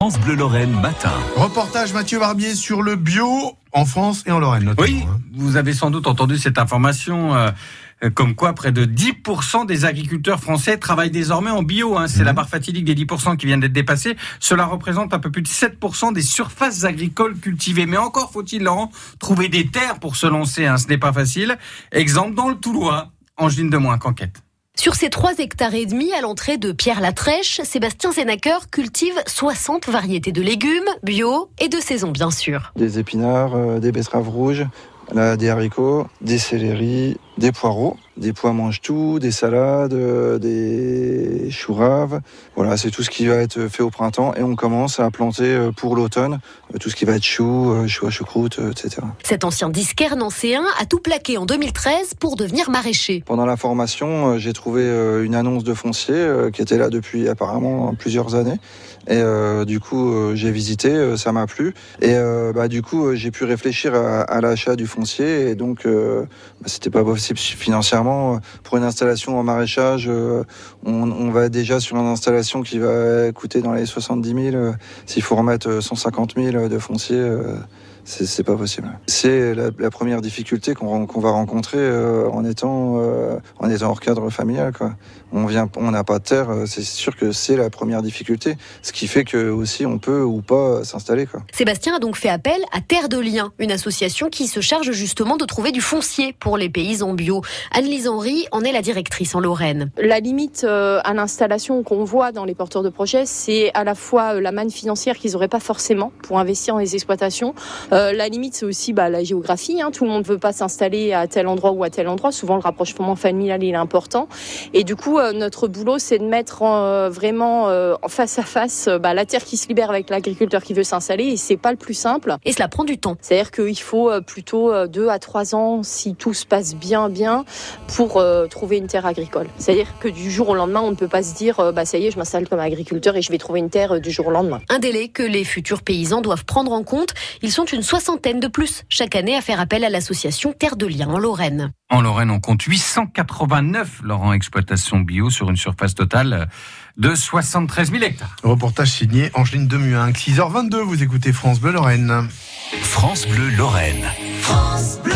France Bleu Lorraine matin. Reportage Mathieu Barbier sur le bio en France et en Lorraine notamment. Oui, hein. vous avez sans doute entendu cette information. euh, euh, comme quoi, près de 10% des agriculteurs français travaillent désormais en bio. hein. C'est la barre fatidique des 10% qui vient d'être dépassée. Cela représente un peu plus de 7% des surfaces agricoles cultivées. Mais encore faut-il, Laurent, trouver des terres pour se lancer. hein. Ce n'est pas facile. Exemple dans le Toulois, Angeline de Moins qu'enquête. Sur ces 3 hectares et demi à l'entrée de Pierre-Latrèche, Sébastien Zénacker cultive 60 variétés de légumes, bio et de saison bien sûr. des épinards, euh, des betteraves rouges, des haricots, des céleris, des poireaux, des pois mange-tout, des salades, euh, des choux raves. Voilà, c'est tout ce qui va être fait au printemps et on commence à planter euh, pour l'automne euh, tout ce qui va être chou, euh, chou à choucroute, etc. Cet ancien disquaire nancéen a tout plaqué en 2013 pour devenir maraîcher. Pendant la formation, j'ai trouvé une annonce de foncier qui était là depuis apparemment plusieurs années. Et euh, du coup, j'ai visité, ça m'a plu. Et euh, bah, du coup, j'ai pu réfléchir à, à l'achat du foncier. Et donc, euh, bah, c'était pas possible financièrement. Pour une installation en maraîchage, euh, on, on va déjà sur une installation qui va coûter dans les 70 000. euh, S'il faut remettre euh, 150 000 de foncier, euh, c'est pas possible. C'est la, la première difficulté qu'on va rencontrer euh, en étant euh, en étant hors cadre familial. Quoi. On vient, on n'a pas de terre. euh, C'est sûr que c'est la première difficulté. Ce qui fait que aussi on peut ou pas s'installer. Sébastien a donc fait appel à Terre de Liens, une association qui se charge justement de trouver du foncier pour les paysans bio. Anne-Lise Henry en est la directrice en Lorraine. La limite euh, à l'installation qu'on voit dans les porteurs de projets, c'est à la fois la manne financière qu'ils n'auraient pas forcément pour investir dans les exploitations. Euh, la limite, c'est aussi bah, la géographie. hein. Tout le monde ne veut pas s'installer à tel endroit ou à tel endroit. Souvent, le rapprochement familial il est important. Et du coup, euh, notre boulot, c'est de mettre en, euh, vraiment en face à face bah, la terre qui se libère avec l'agriculteur qui veut s'installer. Et c'est pas le plus simple. Et cela prend du temps. C'est-à-dire qu'il faut plutôt deux à trois ans, si tout se passe bien, bien, pour trouver une terre agricole. C'est-à-dire que du jour au lendemain, on ne peut pas se dire, bah ça y est, je m'installe comme agriculteur et je vais trouver une terre du jour au lendemain. Un délai que les futurs paysans doivent prendre en compte. Ils sont une soixantaine de plus chaque année à faire appel à l'association Terre de Liens en Lorraine. En Lorraine, on compte 889 Laurent exploitations bio sur une surface totale de 73 000 hectares. Reportage signé Angeline Demuin. 6h22, vous écoutez France Bleu Lorraine. France Bleu Lorraine. France Bleu.